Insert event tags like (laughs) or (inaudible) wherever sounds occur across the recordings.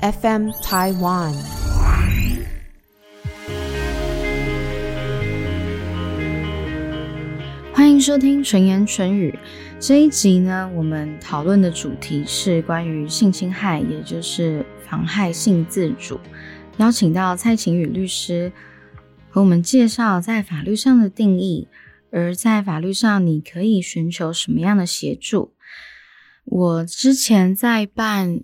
FM Taiwan。欢迎收听纯言纯语这一集呢，我们讨论的主题是关于性侵害，也就是妨害性自主。邀请到蔡晴雨律师和我们介绍在法律上的定义，而在法律上你可以寻求什么样的协助。我之前在办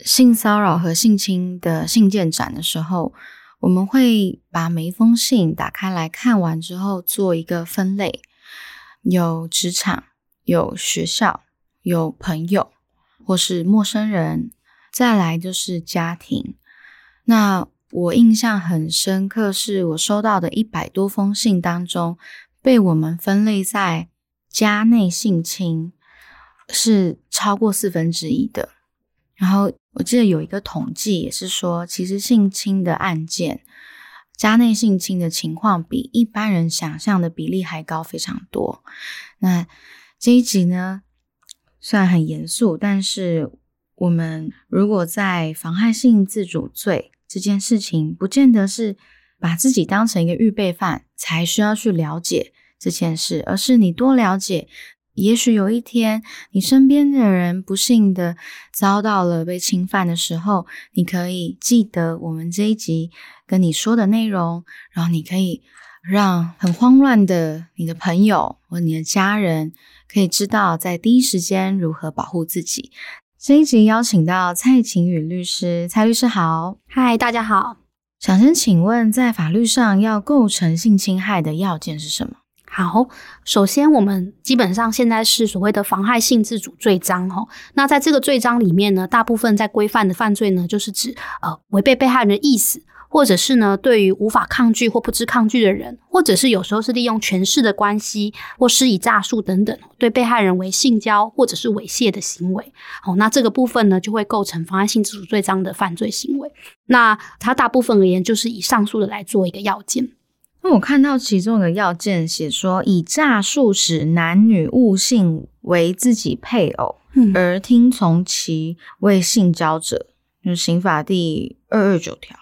性骚扰和性侵的信件展的时候，我们会把每一封信打开来看完之后做一个分类。有职场，有学校，有朋友，或是陌生人，再来就是家庭。那我印象很深刻，是我收到的一百多封信当中，被我们分类在家内性侵是超过四分之一的。然后我记得有一个统计，也是说，其实性侵的案件。家内性侵的情况比一般人想象的比例还高非常多。那这一集呢，虽然很严肃，但是我们如果在妨害性自主罪这件事情，不见得是把自己当成一个预备犯才需要去了解这件事，而是你多了解。也许有一天，你身边的人不幸的遭到了被侵犯的时候，你可以记得我们这一集跟你说的内容，然后你可以让很慌乱的你的朋友或你的家人可以知道在第一时间如何保护自己。这一集邀请到蔡晴雨律师，蔡律师好，嗨，大家好，想先请问，在法律上要构成性侵害的要件是什么？好，首先我们基本上现在是所谓的妨害性自主罪章哈。那在这个罪章里面呢，大部分在规范的犯罪呢，就是指呃违背被害人的意思，或者是呢对于无法抗拒或不知抗拒的人，或者是有时候是利用权势的关系或施以诈术等等，对被害人为性交或者是猥亵的行为。好，那这个部分呢就会构成妨害性自主罪章的犯罪行为。那它大部分而言就是以上述的来做一个要件。那我看到其中一个要件写说，以诈术使男女误信为自己配偶，而听从其为性交者，就是刑法第二二九条。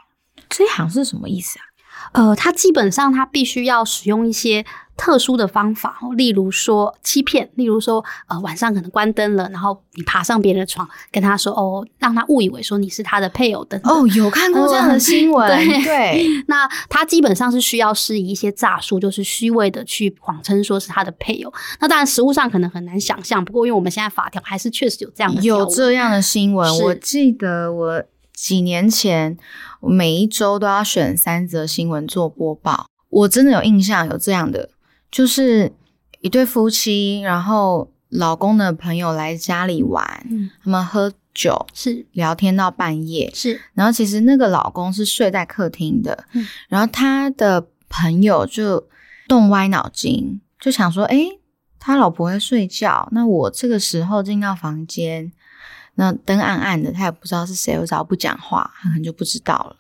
这一行是什么意思啊？呃，他基本上他必须要使用一些。特殊的方法哦，例如说欺骗，例如说呃晚上可能关灯了，然后你爬上别人的床，跟他说哦，让他误以为说你是他的配偶等哦，有看过这样的新闻，(laughs) 对，那他基本上是需要施以一些诈术，就是虚伪的去谎称说是他的配偶。那当然实物上可能很难想象，不过因为我们现在法条还是确实有这样的有这样的新闻。我记得我几年前每一周都要选三则新闻做播报，我真的有印象有这样的。就是一对夫妻，然后老公的朋友来家里玩，他们喝酒是。聊天到半夜。是，然后其实那个老公是睡在客厅的，然后他的朋友就动歪脑筋，就想说，哎，他老婆会睡觉，那我这个时候进到房间，那灯暗暗的，他也不知道是谁，我只要不讲话，他可能就不知道了。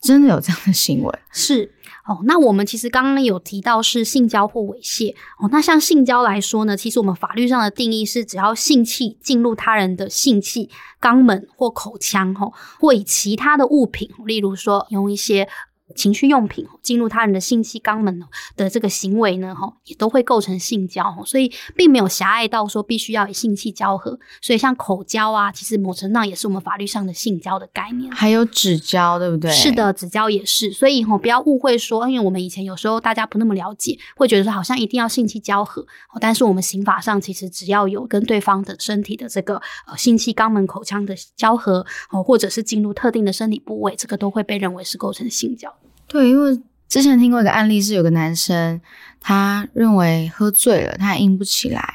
真的有这样的新闻是哦，那我们其实刚刚有提到是性交或猥亵哦，那像性交来说呢，其实我们法律上的定义是，只要性器进入他人的性器、肛门或口腔，吼，或以其他的物品，例如说用一些。情趣用品进入他人的性器肛门的这个行为呢，哈，也都会构成性交，所以并没有狭隘到说必须要以性器交合。所以像口交啊，其实某程度上也是我们法律上的性交的概念。还有指交，对不对？是的，指交也是。所以哈，不要误会说，因为我们以前有时候大家不那么了解，会觉得说好像一定要性器交合。但是我们刑法上其实只要有跟对方的身体的这个呃性器肛门口腔的交合，哦，或者是进入特定的身体部位，这个都会被认为是构成性交。对，因为之前听过一个案例，是有个男生，他认为喝醉了，他硬不起来，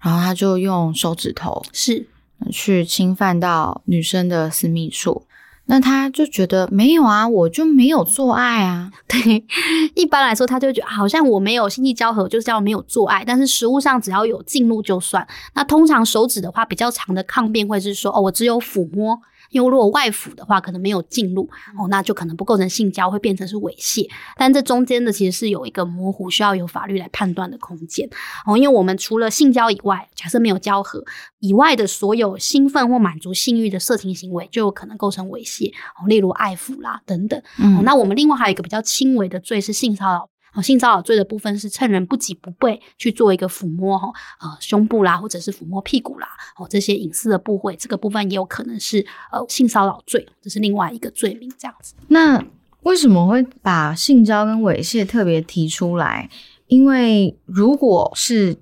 然后他就用手指头是去侵犯到女生的私密处，那他就觉得没有啊，我就没有做爱啊。对，(laughs) 一般来说，他就觉得好像我没有心气交合，就是叫没有做爱，但是实物上只要有进入就算。那通常手指的话，比较长的抗辩会是说，哦，我只有抚摸。因为如果外 phủ 的话，可能没有进入哦，那就可能不构成性交，会变成是猥亵。但这中间的其实是有一个模糊，需要有法律来判断的空间哦。因为我们除了性交以外，假设没有交合以外的所有兴奋或满足性欲的色情行为，就有可能构成猥亵哦，例如爱抚啦等等。哦，那我们另外还有一个比较轻微的罪是性骚扰。哦，性骚扰罪的部分是趁人不急不备去做一个抚摸哈，呃，胸部啦，或者是抚摸屁股啦，哦，这些隐私的部位，这个部分也有可能是呃性骚扰罪，这是另外一个罪名这样子。那为什么会把性交跟猥亵特别提出来？因为如果是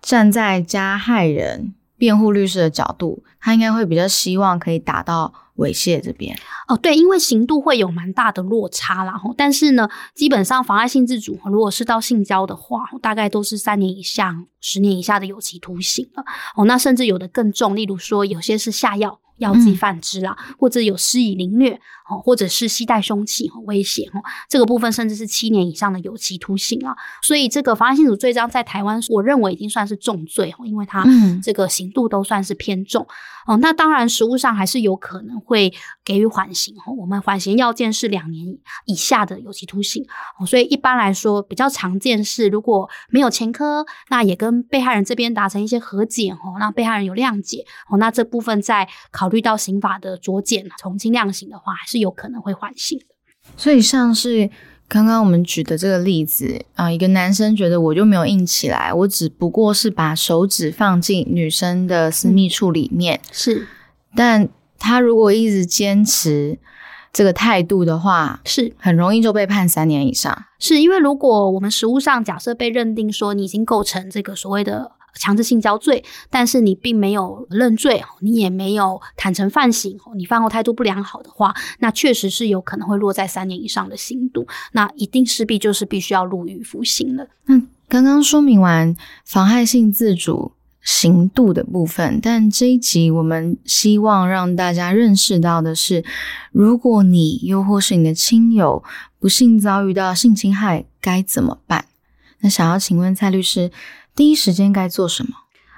站在加害人辩护律师的角度，他应该会比较希望可以达到。猥亵这边哦，对，因为刑度会有蛮大的落差啦，吼，但是呢，基本上妨碍性自主，如果是到性交的话，大概都是三年以上、十年以下的有期徒刑了，哦，那甚至有的更重，例如说有些是下药。药剂犯之啦，或者有施以凌虐，哦，或者是携带凶器和威胁，哦，这个部分甚至是七年以上的有期徒刑啊。所以这个妨碍性主罪章在台湾，我认为已经算是重罪，哦，因为它这个刑度都算是偏重。哦，那当然实务上还是有可能会给予缓刑，哦，我们缓刑要件是两年以下的有期徒刑。哦，所以一般来说比较常见是如果没有前科，那也跟被害人这边达成一些和解，哦，让被害人有谅解，哦，那这部分在考。考虑到刑法的酌减，从轻量刑的话，还是有可能会缓刑的。所以，像是刚刚我们举的这个例子啊，一个男生觉得我就没有硬起来，我只不过是把手指放进女生的私密处里面，是。但他如果一直坚持这个态度的话，是很容易就被判三年以上。是因为如果我们实务上假设被认定说你已经构成这个所谓的。强制性交罪，但是你并没有认罪，你也没有坦诚犯行，你犯后态度不良好的话，那确实是有可能会落在三年以上的刑度，那一定势必就是必须要入狱服刑了。那刚刚说明完妨害性自主刑度的部分，但这一集我们希望让大家认识到的是，如果你又或是你的亲友不幸遭遇到性侵害，该怎么办？那想要请问蔡律师。第一时间该做什么？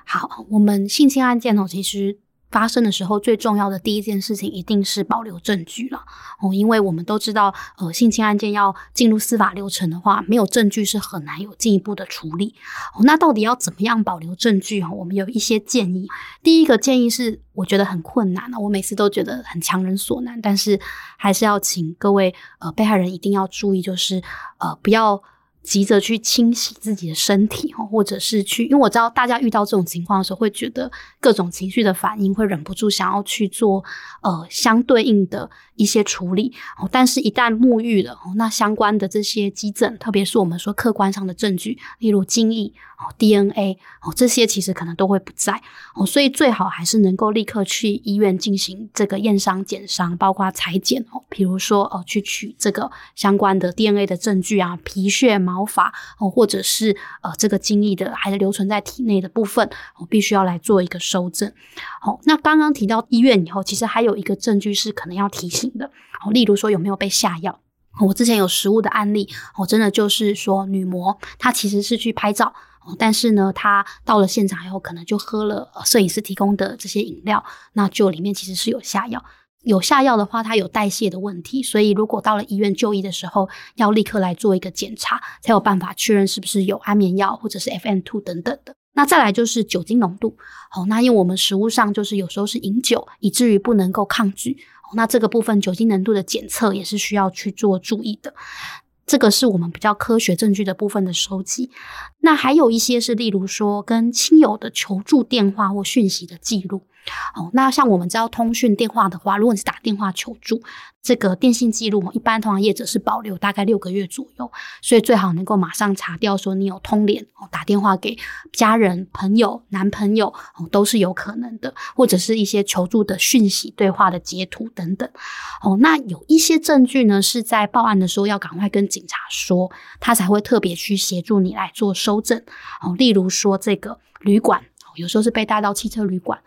好，我们性侵案件哦，其实发生的时候，最重要的第一件事情一定是保留证据了哦，因为我们都知道，呃，性侵案件要进入司法流程的话，没有证据是很难有进一步的处理哦。那到底要怎么样保留证据哦？我们有一些建议。第一个建议是，我觉得很困难了，我每次都觉得很强人所难，但是还是要请各位呃被害人一定要注意，就是呃不要。急着去清洗自己的身体哦，或者是去，因为我知道大家遇到这种情况的时候，会觉得各种情绪的反应，会忍不住想要去做呃相对应的一些处理哦。但是，一旦沐浴了哦，那相关的这些基证，特别是我们说客观上的证据，例如精液哦、DNA 哦，这些其实可能都会不在哦。所以，最好还是能够立刻去医院进行这个验伤、检伤，包括裁剪哦，比如说哦，去取这个相关的 DNA 的证据啊，皮屑毛。发哦，或者是呃，这个精液的还是留存在体内的部分，我必须要来做一个收证。好，那刚刚提到医院以后，其实还有一个证据是可能要提醒的。哦，例如说有没有被下药？我之前有实物的案例，哦，真的就是说女模她其实是去拍照，但是呢，她到了现场以后，可能就喝了摄影师提供的这些饮料，那就里面其实是有下药。有下药的话，它有代谢的问题，所以如果到了医院就医的时候，要立刻来做一个检查，才有办法确认是不是有安眠药或者是 FM two 等等的。那再来就是酒精浓度，好，那因为我们食物上就是有时候是饮酒，以至于不能够抗拒，那这个部分酒精浓度的检测也是需要去做注意的。这个是我们比较科学证据的部分的收集。那还有一些是，例如说跟亲友的求助电话或讯息的记录。哦，那像我们知道通讯电话的话，如果你是打电话求助，这个电信记录一般通常业者是保留大概六个月左右，所以最好能够马上查掉，说你有通联哦，打电话给家人、朋友、男朋友哦，都是有可能的，或者是一些求助的讯息、对话的截图等等。哦，那有一些证据呢，是在报案的时候要赶快跟警察说，他才会特别去协助你来做收证。哦，例如说这个旅馆。有时候是被带到汽车旅馆，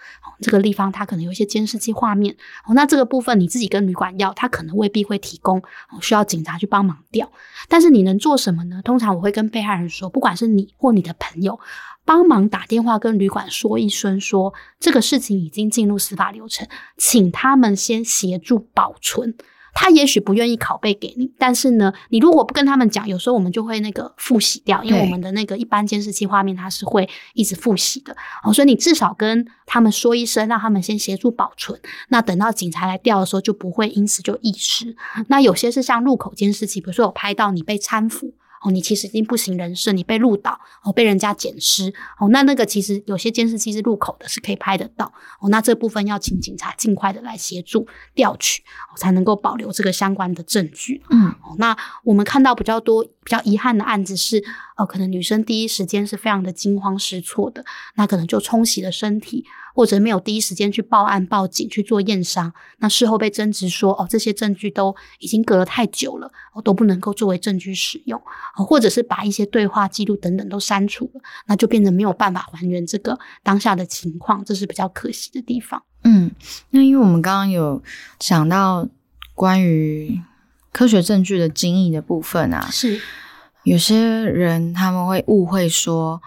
这个地方它可能有一些监视器画面，哦，那这个部分你自己跟旅馆要，他可能未必会提供，需要警察去帮忙调。但是你能做什么呢？通常我会跟被害人说，不管是你或你的朋友。帮忙打电话跟旅馆说一声，说这个事情已经进入司法流程，请他们先协助保存。他也许不愿意拷贝给你，但是呢，你如果不跟他们讲，有时候我们就会那个复习掉，因为我们的那个一般监视器画面它是会一直复习的哦，所以你至少跟他们说一声，让他们先协助保存。那等到警察来调的时候，就不会因此就遗失。那有些是像入口监视器，比如说有拍到你被搀扶。哦，你其实已经不省人事，你被录到，哦，被人家捡尸，哦，那那个其实有些监视器是入口的，是可以拍得到，哦，那这部分要请警察尽快的来协助调取，哦才能够保留这个相关的证据。嗯，哦，那我们看到比较多。比较遗憾的案子是，呃，可能女生第一时间是非常的惊慌失措的，那可能就冲洗了身体，或者没有第一时间去报案报警去做验伤，那事后被争执说，哦，这些证据都已经隔了太久了，哦，都不能够作为证据使用，或者是把一些对话记录等等都删除了，那就变得没有办法还原这个当下的情况，这是比较可惜的地方。嗯，那因为我们刚刚有讲到关于。科学证据的精义的部分啊，是有些人他们会误会说，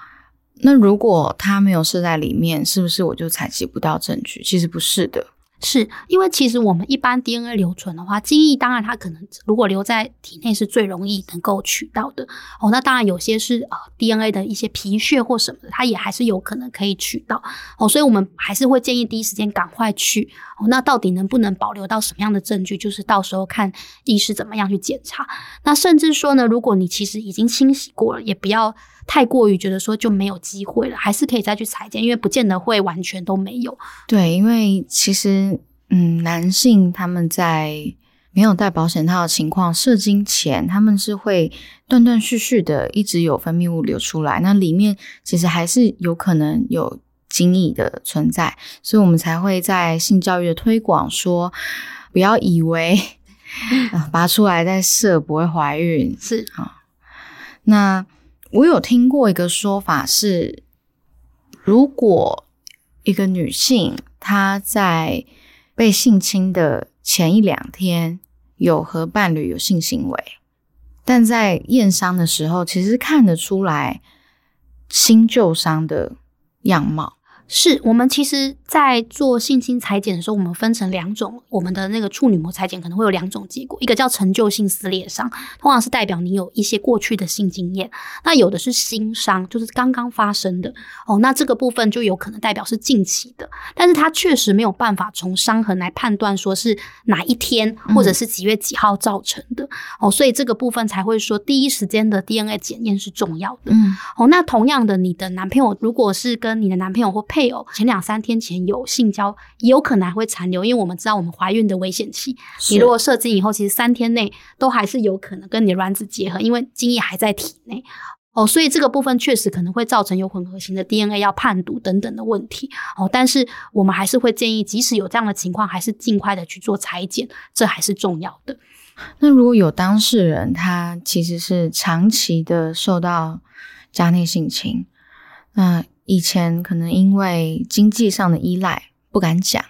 那如果他没有设在里面，是不是我就采集不到证据？其实不是的。是因为其实我们一般 DNA 留存的话，精液当然它可能如果留在体内是最容易能够取到的哦。那当然有些是呃 DNA 的一些皮屑或什么的，它也还是有可能可以取到哦。所以我们还是会建议第一时间赶快去那到底能不能保留到什么样的证据，就是到时候看医师怎么样去检查。那甚至说呢，如果你其实已经清洗过了，也不要。太过于觉得说就没有机会了，还是可以再去裁剪，因为不见得会完全都没有。对，因为其实嗯，男性他们在没有戴保险套的情况射精前，他们是会断断续续的一直有分泌物流出来，那里面其实还是有可能有精液的存在，所以我们才会在性教育的推广说，不要以为 (laughs) 拔出来再射不会怀孕是啊，那。我有听过一个说法是，如果一个女性她在被性侵的前一两天有和伴侣有性行为，但在验伤的时候，其实看得出来新旧伤的样貌。是我们其实，在做性侵裁剪的时候，我们分成两种。我们的那个处女膜裁剪可能会有两种结果，一个叫成就性撕裂伤，通常是代表你有一些过去的性经验；那有的是新伤，就是刚刚发生的哦。那这个部分就有可能代表是近期的，但是它确实没有办法从伤痕来判断说是哪一天或者是几月几号造成的哦。所以这个部分才会说第一时间的 DNA 检验是重要的。嗯，哦，那同样的，你的男朋友如果是跟你的男朋友或配偶前两三天前有性交，也有可能还会残留，因为我们知道我们怀孕的危险期，你如果射精以后，其实三天内都还是有可能跟你的卵子结合，因为精液还在体内哦，所以这个部分确实可能会造成有混合型的 DNA 要判读等等的问题哦。但是我们还是会建议，即使有这样的情况，还是尽快的去做裁剪，这还是重要的。那如果有当事人他其实是长期的受到家内性侵，那。以前可能因为经济上的依赖不敢讲，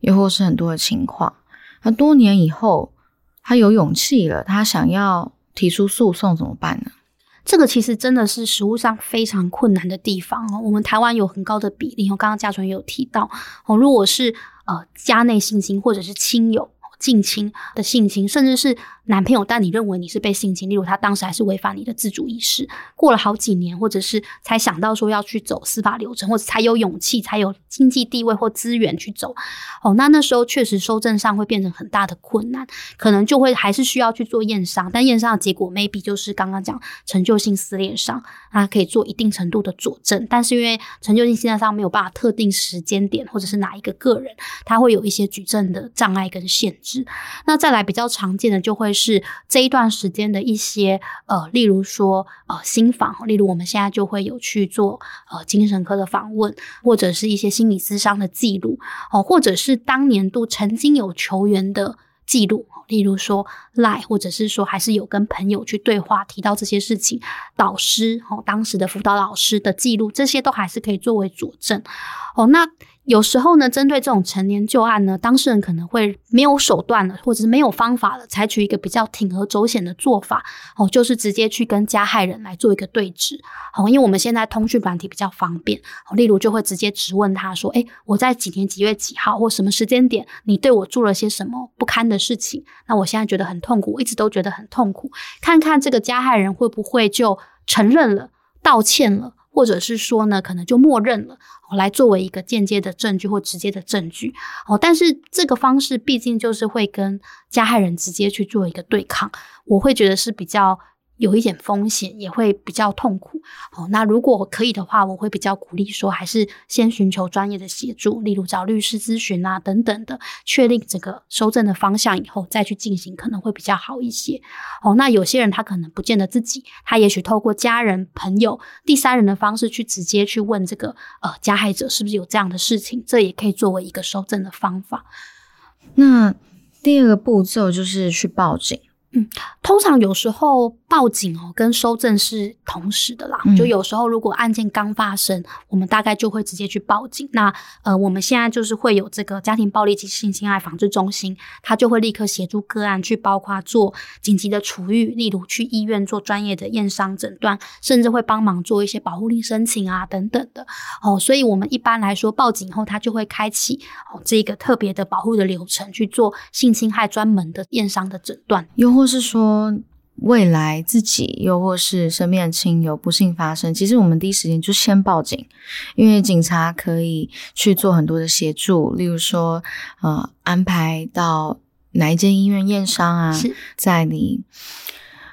又或是很多的情况，那多年以后他有勇气了，他想要提出诉讼怎么办呢？这个其实真的是实务上非常困难的地方哦。我们台湾有很高的比例，我刚刚嘉纯也有提到哦，如果是呃家内性侵或者是亲友近亲的性侵，甚至是。男朋友，但你认为你是被性侵，例如他当时还是违反你的自主意识，过了好几年，或者是才想到说要去走司法流程，或者才有勇气、才有经济地位或资源去走，哦，那那时候确实收证上会变成很大的困难，可能就会还是需要去做验伤，但验伤的结果 maybe 就是刚刚讲成就性撕裂伤，它可以做一定程度的佐证，但是因为成就性撕裂伤没有办法特定时间点或者是哪一个个人，他会有一些举证的障碍跟限制，那再来比较常见的就会。是这一段时间的一些呃，例如说呃，新访，例如我们现在就会有去做呃精神科的访问，或者是一些心理咨商的记录哦，或者是当年度曾经有球员的记录，例如说赖，或者是说还是有跟朋友去对话提到这些事情，导师哦，当时的辅导老师的记录，这些都还是可以作为佐证哦。那有时候呢，针对这种成年旧案呢，当事人可能会没有手段了，或者是没有方法了，采取一个比较铤而走险的做法，哦，就是直接去跟加害人来做一个对质，哦，因为我们现在通讯软体比较方便，例如就会直接质问他说，哎，我在几年几月几号或什么时间点，你对我做了些什么不堪的事情？那我现在觉得很痛苦，我一直都觉得很痛苦，看看这个加害人会不会就承认了、道歉了。或者是说呢，可能就默认了，来作为一个间接的证据或直接的证据哦。但是这个方式毕竟就是会跟加害人直接去做一个对抗，我会觉得是比较。有一点风险，也会比较痛苦。哦，那如果可以的话，我会比较鼓励说，还是先寻求专业的协助，例如找律师咨询啊等等的，确定整个收证的方向以后再去进行，可能会比较好一些。哦，那有些人他可能不见得自己，他也许透过家人、朋友、第三人的方式去直接去问这个呃加害者是不是有这样的事情，这也可以作为一个收证的方法。那第二个步骤就是去报警。嗯，通常有时候报警哦，跟收证是同时的啦。就有时候如果案件刚发生，我们大概就会直接去报警。那呃，我们现在就是会有这个家庭暴力及性侵害防治中心，他就会立刻协助个案去，包括做紧急的处遇，例如去医院做专业的验伤诊断，甚至会帮忙做一些保护令申请啊等等的哦。所以我们一般来说报警后，他就会开启哦这个特别的保护的流程，去做性侵害专门的验伤的诊断。或是说未来自己，又或是身边的亲友不幸发生，其实我们第一时间就先报警，因为警察可以去做很多的协助，例如说，呃，安排到哪一间医院验伤啊，在你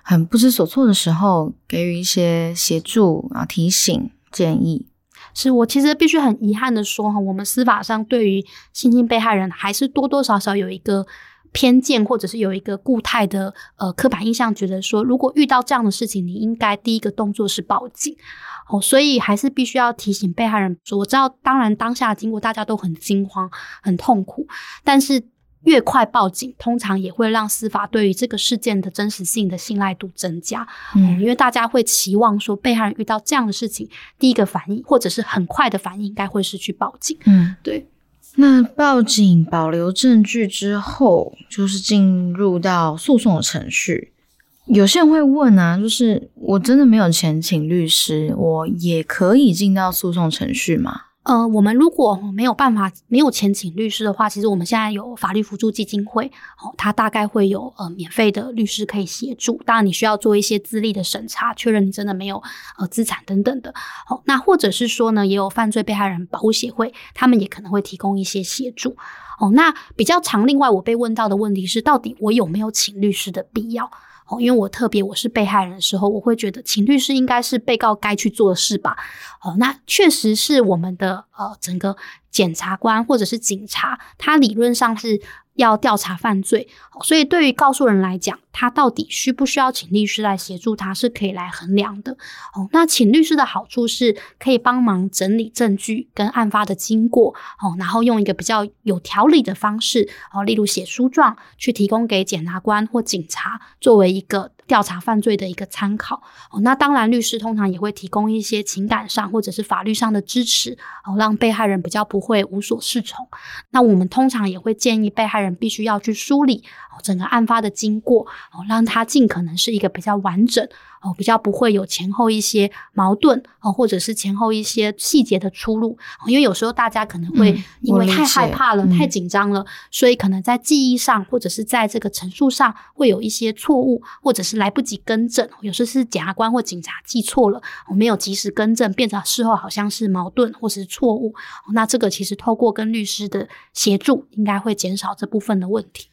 很不知所措的时候，给予一些协助啊、提醒、建议。是我其实必须很遗憾的说哈，我们司法上对于性侵被害人，还是多多少少有一个。偏见，或者是有一个固态的呃刻板印象，觉得说如果遇到这样的事情，你应该第一个动作是报警。哦，所以还是必须要提醒被害人说，我知道，当然当下经过大家都很惊慌、很痛苦，但是越快报警，通常也会让司法对于这个事件的真实性的信赖度增加，嗯，因为大家会期望说，被害人遇到这样的事情，第一个反应或者是很快的反应，应该会是去报警，嗯，对。那报警保留证据之后，就是进入到诉讼程序。有些人会问啊，就是我真的没有钱请律师，我也可以进到诉讼程序吗？呃，我们如果没有办法没有钱请律师的话，其实我们现在有法律辅助基金会，哦，它大概会有呃免费的律师可以协助。当然，你需要做一些资历的审查，确认你真的没有呃资产等等的。哦，那或者是说呢，也有犯罪被害人保护协会，他们也可能会提供一些协助。哦，那比较常，另外我被问到的问题是，到底我有没有请律师的必要？哦，因为我特别我是被害人的时候，我会觉得请律师应该是被告该去做的事吧。哦，那确实是我们的呃整个检察官或者是警察，他理论上是。要调查犯罪，所以对于告诉人来讲，他到底需不需要请律师来协助，他是可以来衡量的。哦，那请律师的好处是可以帮忙整理证据跟案发的经过，哦，然后用一个比较有条理的方式，哦，例如写书状去提供给检察官或警察，作为一个。调查犯罪的一个参考哦，那当然律师通常也会提供一些情感上或者是法律上的支持哦，让被害人比较不会无所适从。那我们通常也会建议被害人必须要去梳理整个案发的经过哦，让他尽可能是一个比较完整。哦，比较不会有前后一些矛盾哦，或者是前后一些细节的出入，因为有时候大家可能会因为太害怕了、太紧张了，所以可能在记忆上或者是在这个陈述上会有一些错误，或者是来不及更正。有时候是检察官或警察记错了，我没有及时更正，变成事后好像是矛盾或是错误。那这个其实透过跟律师的协助，应该会减少这部分的问题。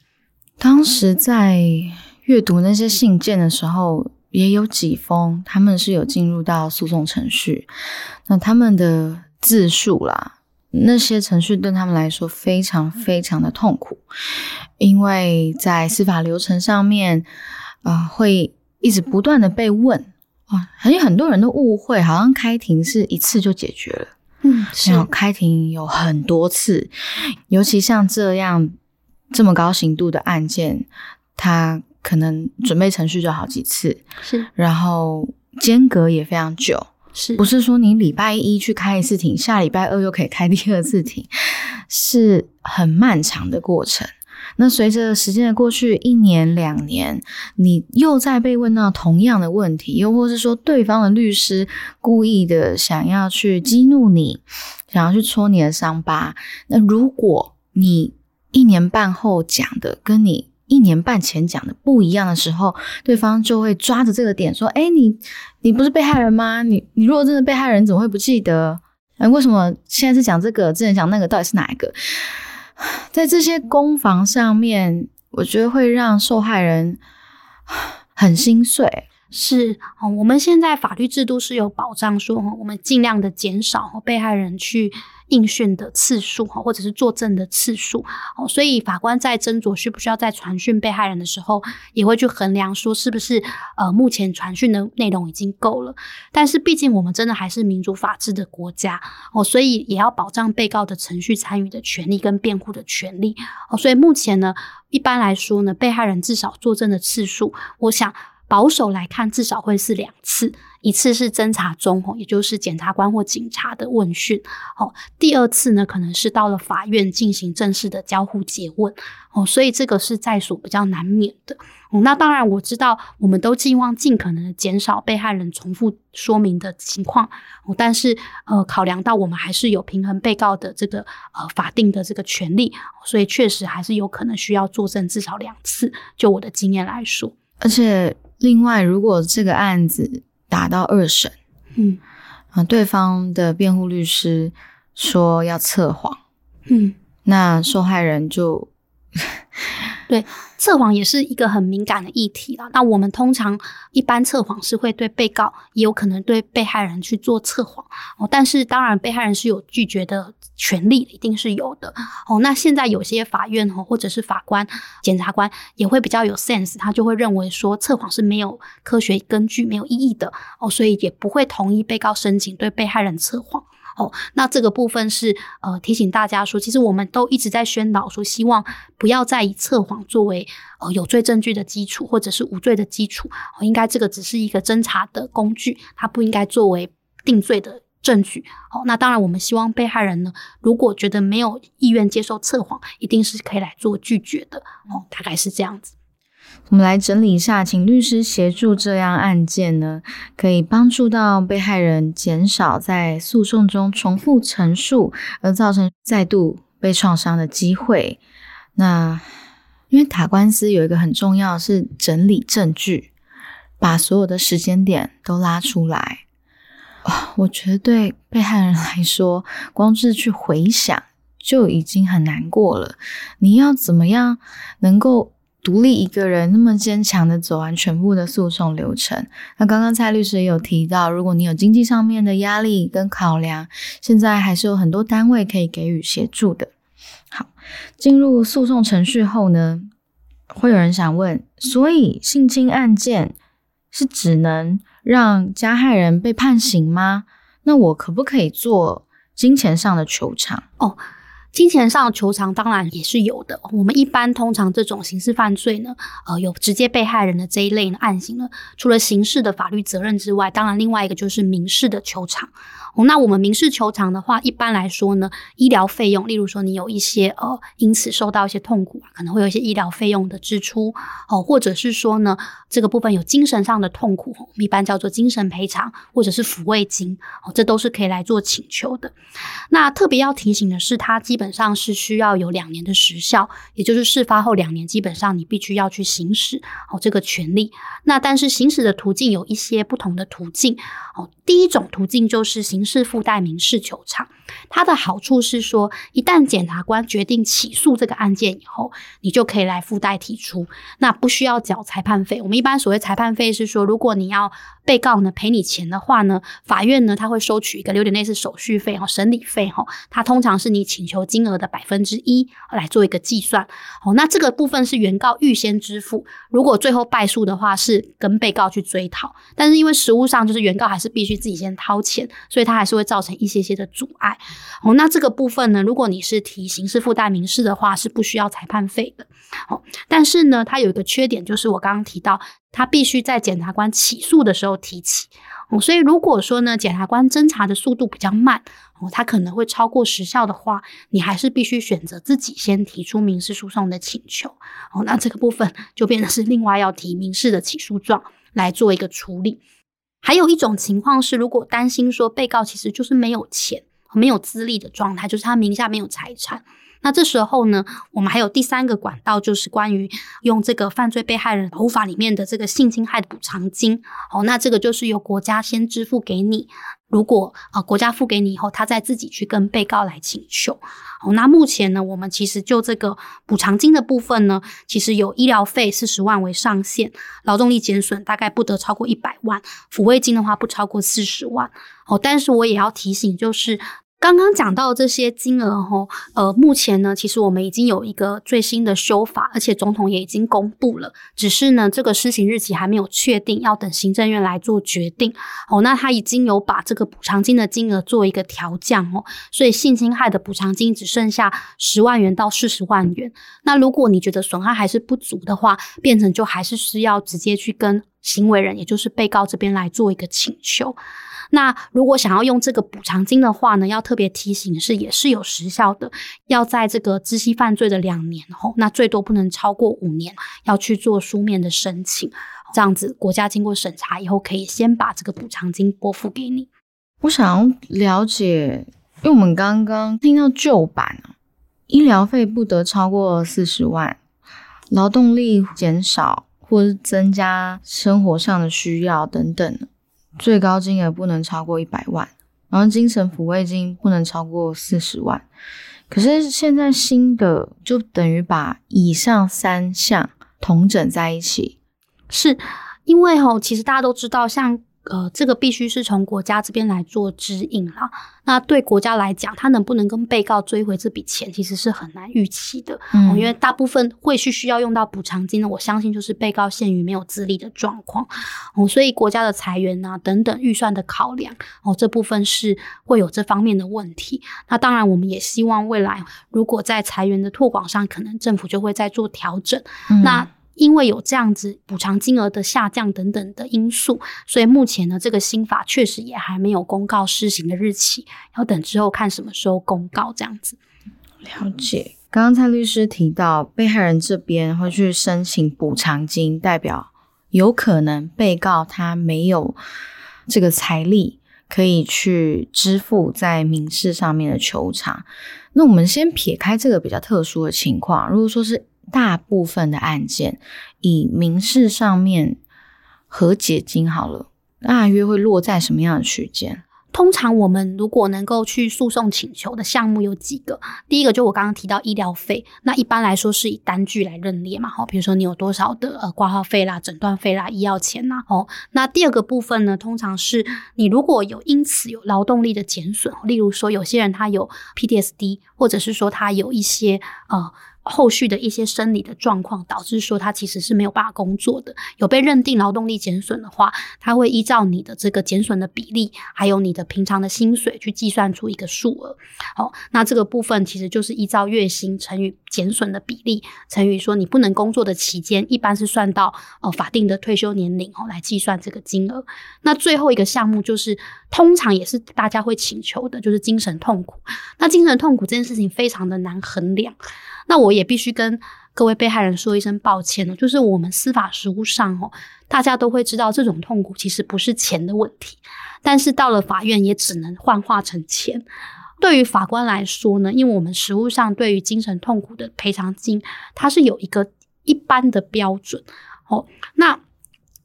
当时在阅读那些信件的时候。也有几封，他们是有进入到诉讼程序，那他们的自述啦，那些程序对他们来说非常非常的痛苦，因为在司法流程上面，啊，会一直不断的被问啊，还有很多人都误会，好像开庭是一次就解决了，嗯，是，开庭有很多次，尤其像这样这么高刑度的案件，他。可能准备程序就好几次，是，然后间隔也非常久，是不是说你礼拜一去开一次庭，下礼拜二又可以开第二次庭，是很漫长的过程。那随着时间的过去，一年两年，你又在被问到同样的问题，又或是说对方的律师故意的想要去激怒你，想要去戳你的伤疤。那如果你一年半后讲的跟你一年半前讲的不一样的时候，对方就会抓着这个点说：“哎，你你不是被害人吗？你你如果真的被害人，怎么会不记得？哎，为什么现在是讲这个，之前讲那个，到底是哪一个？” (sighs) 在这些攻防上面，我觉得会让受害人很心碎。是哦，我们现在法律制度是有保障，说我们尽量的减少被害人去。应讯的次数哈，或者是作证的次数哦，所以法官在斟酌需不需要再传讯被害人的时候，也会去衡量说是不是呃目前传讯的内容已经够了。但是毕竟我们真的还是民主法治的国家哦，所以也要保障被告的程序参与的权利跟辩护的权利哦。所以目前呢，一般来说呢，被害人至少作证的次数，我想。保守来看，至少会是两次，一次是侦查中，也就是检察官或警察的问讯，哦，第二次呢，可能是到了法院进行正式的交互诘问，哦，所以这个是在所比较难免的。哦，那当然我知道，我们都希望尽可能的减少被害人重复说明的情况，但是呃，考量到我们还是有平衡被告的这个呃法定的这个权利，所以确实还是有可能需要作证至少两次。就我的经验来说，而且。另外，如果这个案子打到二审，嗯，啊，对方的辩护律师说要测谎，嗯，那受害人就。对，测谎也是一个很敏感的议题了。那我们通常一般测谎是会对被告，也有可能对被害人去做测谎哦。但是当然，被害人是有拒绝的权利，一定是有的哦。那现在有些法院哦，或者是法官、检察官也会比较有 sense，他就会认为说测谎是没有科学根据、没有意义的哦，所以也不会同意被告申请对被害人测谎。哦，那这个部分是呃提醒大家说，其实我们都一直在宣导说，希望不要再以测谎作为呃有罪证据的基础，或者是无罪的基础。哦，应该这个只是一个侦查的工具，它不应该作为定罪的证据。哦，那当然，我们希望被害人呢，如果觉得没有意愿接受测谎，一定是可以来做拒绝的。哦，大概是这样子。我们来整理一下，请律师协助这样案件呢，可以帮助到被害人减少在诉讼中重复陈述而造成再度被创伤的机会。那因为打官司有一个很重要是整理证据，把所有的时间点都拉出来。啊，我觉得对被害人来说，光是去回想就已经很难过了。你要怎么样能够？独立一个人那么坚强的走完全部的诉讼流程。那刚刚蔡律师也有提到，如果你有经济上面的压力跟考量，现在还是有很多单位可以给予协助的。好，进入诉讼程序后呢，会有人想问：所以性侵案件是只能让加害人被判刑吗？那我可不可以做金钱上的求偿？哦。金钱上的求偿当然也是有的。我们一般通常这种刑事犯罪呢，呃，有直接被害人的这一类的案型呢，除了刑事的法律责任之外，当然另外一个就是民事的求偿。哦，那我们民事求偿的话，一般来说呢，医疗费用，例如说你有一些呃，因此受到一些痛苦啊，可能会有一些医疗费用的支出哦，或者是说呢，这个部分有精神上的痛苦，我们一般叫做精神赔偿或者是抚慰金哦，这都是可以来做请求的。那特别要提醒的是，它基本上是需要有两年的时效，也就是事发后两年，基本上你必须要去行使哦这个权利。那但是行使的途径有一些不同的途径哦，第一种途径就是行刑事附带民事求偿。它的好处是说，一旦检察官决定起诉这个案件以后，你就可以来附带提出，那不需要缴裁判费。我们一般所谓裁判费是说，如果你要被告呢赔你钱的话呢，法院呢他会收取一个有点类似手续费哈、审理费哈，它通常是你请求金额的百分之一来做一个计算。哦，那这个部分是原告预先支付，如果最后败诉的话，是跟被告去追讨。但是因为实务上就是原告还是必须自己先掏钱，所以他它还是会造成一些些的阻碍。哦，那这个部分呢？如果你是提刑事附带民事的话，是不需要裁判费的。哦，但是呢，它有一个缺点，就是我刚刚提到，他必须在检察官起诉的时候提起。哦，所以如果说呢，检察官侦查的速度比较慢，哦，他可能会超过时效的话，你还是必须选择自己先提出民事诉讼的请求。哦，那这个部分就变成是另外要提民事的起诉状来做一个处理。还有一种情况是，如果担心说被告其实就是没有钱、没有资历的状态，就是他名下没有财产。那这时候呢，我们还有第三个管道，就是关于用这个犯罪被害人保护法里面的这个性侵害的补偿金。哦，那这个就是由国家先支付给你，如果啊国家付给你以后，他再自己去跟被告来请求。哦，那目前呢，我们其实就这个补偿金的部分呢，其实有医疗费四十万为上限，劳动力减损大概不得超过一百万，抚慰金的话不超过四十万。哦，但是我也要提醒，就是。刚刚讲到这些金额哈，呃，目前呢，其实我们已经有一个最新的修法，而且总统也已经公布了，只是呢，这个施行日期还没有确定，要等行政院来做决定。哦，那他已经有把这个补偿金的金额做一个调降哦，所以性侵害的补偿金只剩下十万元到四十万元。那如果你觉得损害还是不足的话，变成就还是需要直接去跟行为人，也就是被告这边来做一个请求。那如果想要用这个补偿金的话呢，要特别提醒是，也是有时效的，要在这个知悉犯罪的两年后，那最多不能超过五年，要去做书面的申请，这样子国家经过审查以后，可以先把这个补偿金拨付给你。我想要了解，因为我们刚刚听到旧版，医疗费不得超过四十万，劳动力减少或是增加生活上的需要等等。最高金额不能超过一百万，然后精神抚慰金不能超过四十万。可是现在新的就等于把以上三项同整在一起，是因为吼，其实大家都知道，像。呃，这个必须是从国家这边来做指引啦。那对国家来讲，他能不能跟被告追回这笔钱，其实是很难预期的。嗯，因为大部分会是需要用到补偿金的，我相信就是被告陷于没有资历的状况。哦，所以国家的裁员啊等等预算的考量，哦，这部分是会有这方面的问题。那当然，我们也希望未来如果在裁员的拓广上，可能政府就会再做调整。那。因为有这样子补偿金额的下降等等的因素，所以目前呢，这个新法确实也还没有公告施行的日期，要等之后看什么时候公告这样子。了解。刚刚蔡律师提到，被害人这边会去申请补偿金，代表有可能被告他没有这个财力可以去支付在民事上面的求偿。那我们先撇开这个比较特殊的情况，如果说是。大部分的案件以民事上面和解金好了，大约会落在什么样的区间？通常我们如果能够去诉讼请求的项目有几个？第一个就我刚刚提到医疗费，那一般来说是以单据来认列嘛，哈，比如说你有多少的呃挂号费啦、诊断费啦、医药钱呐，哦，那第二个部分呢，通常是你如果有因此有劳动力的减损，例如说有些人他有 PTSD，或者是说他有一些呃。后续的一些生理的状况导致说他其实是没有办法工作的，有被认定劳动力减损的话，他会依照你的这个减损的比例，还有你的平常的薪水去计算出一个数额。好，那这个部分其实就是依照月薪乘以减损的比例乘以说你不能工作的期间，一般是算到呃法定的退休年龄哦来计算这个金额。那最后一个项目就是通常也是大家会请求的，就是精神痛苦。那精神痛苦这件事情非常的难衡量。那我也必须跟各位被害人说一声抱歉了，就是我们司法实务上哦，大家都会知道这种痛苦其实不是钱的问题，但是到了法院也只能幻化成钱。对于法官来说呢，因为我们实务上对于精神痛苦的赔偿金，它是有一个一般的标准哦。那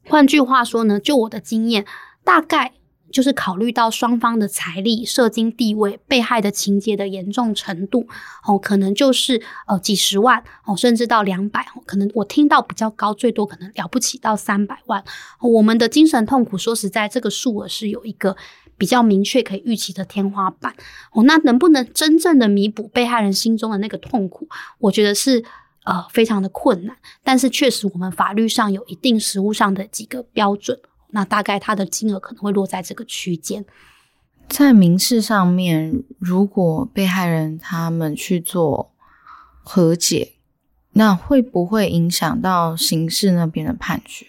换句话说呢，就我的经验，大概。就是考虑到双方的财力、社经地位、被害的情节的严重程度，哦，可能就是呃几十万哦，甚至到两百，可能我听到比较高，最多可能了不起到三百万。我们的精神痛苦，说实在，这个数额是有一个比较明确可以预期的天花板。哦，那能不能真正的弥补被害人心中的那个痛苦？我觉得是呃非常的困难。但是确实，我们法律上有一定实务上的几个标准。那大概它的金额可能会落在这个区间。在民事上面，如果被害人他们去做和解，那会不会影响到刑事那边的判决？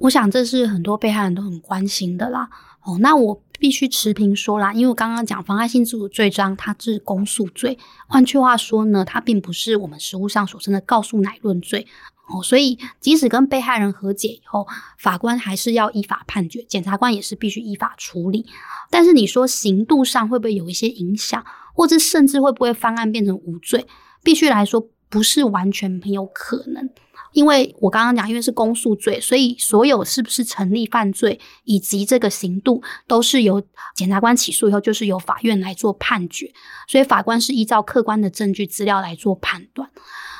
我想这是很多被害人都很关心的啦。哦，那我必须持平说啦，因为我刚刚讲妨害性自主罪章，它是公诉罪，换句话说呢，它并不是我们实务上所称的告诉乃论罪。哦，所以即使跟被害人和解以后，法官还是要依法判决，检察官也是必须依法处理。但是你说刑度上会不会有一些影响，或者甚至会不会翻案变成无罪？必须来说，不是完全没有可能。因为我刚刚讲，因为是公诉罪，所以所有是不是成立犯罪以及这个刑度，都是由检察官起诉以后，就是由法院来做判决。所以法官是依照客观的证据资料来做判断。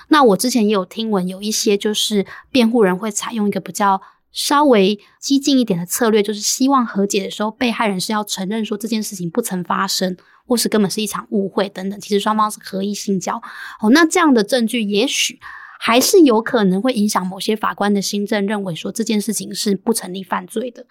那我之前也有听闻，有一些就是辩护人会采用一个比较稍微激进一点的策略，就是希望和解的时候，被害人是要承认说这件事情不曾发生，或是根本是一场误会等等。其实双方是合意性交。哦，那这样的证据也许还是有可能会影响某些法官的心证，认为说这件事情是不成立犯罪的。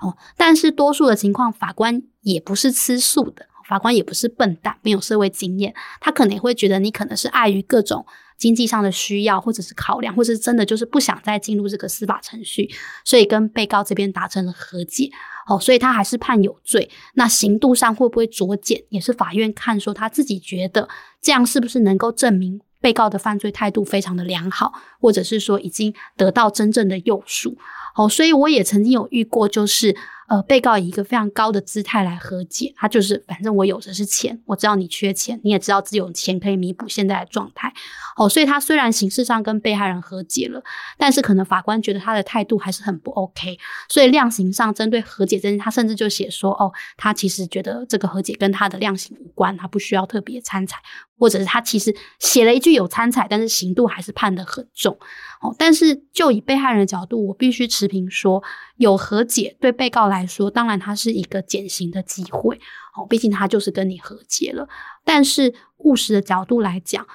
哦，但是多数的情况，法官也不是吃素的，法官也不是笨蛋，没有社会经验，他可能也会觉得你可能是碍于各种。经济上的需要，或者是考量，或者是真的就是不想再进入这个司法程序，所以跟被告这边达成了和解。哦，所以他还是判有罪。那刑度上会不会酌减，也是法院看说他自己觉得这样是不是能够证明被告的犯罪态度非常的良好，或者是说已经得到真正的诱赎。哦，所以我也曾经有遇过，就是。呃，被告以一个非常高的姿态来和解，他就是反正我有的是钱，我知道你缺钱，你也知道自己有钱可以弥补现在的状态，哦，所以他虽然形式上跟被害人和解了，但是可能法官觉得他的态度还是很不 OK，所以量刑上针对和解这件，他甚至就写说，哦，他其实觉得这个和解跟他的量刑无关，他不需要特别参采，或者是他其实写了一句有参采，但是刑度还是判得很重，哦，但是就以被害人的角度，我必须持平说，有和解对被告来。说，当然它是一个减刑的机会哦，毕竟他就是跟你和解了。但是务实的角度来讲，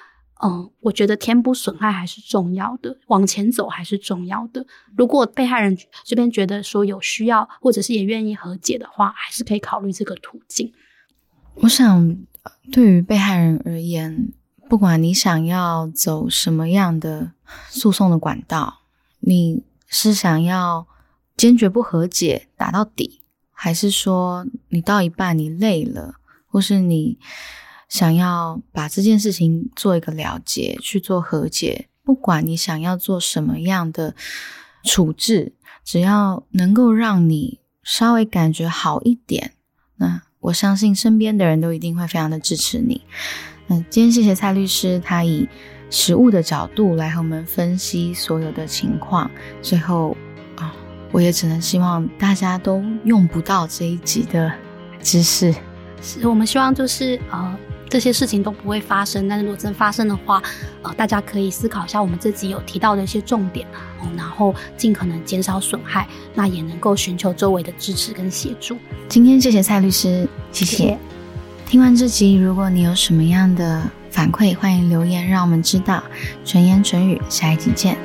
嗯，我觉得填补损害还是重要的，往前走还是重要的。如果被害人这边觉得说有需要，或者是也愿意和解的话，还是可以考虑这个途径。我想，对于被害人而言，不管你想要走什么样的诉讼的管道，你是想要。坚决不和解，打到底，还是说你到一半你累了，或是你想要把这件事情做一个了结，去做和解？不管你想要做什么样的处置，只要能够让你稍微感觉好一点，那我相信身边的人都一定会非常的支持你。嗯，今天谢谢蔡律师，他以实物的角度来和我们分析所有的情况，最后啊。我也只能希望大家都用不到这一集的知识。是我们希望就是呃这些事情都不会发生，但是如果真发生的话，呃大家可以思考一下我们这集有提到的一些重点，哦，然后尽可能减少损害，那也能够寻求周围的支持跟协助。今天谢谢蔡律师，谢谢。听完这集，如果你有什么样的反馈，欢迎留言让我们知道。纯言纯语，下一集见。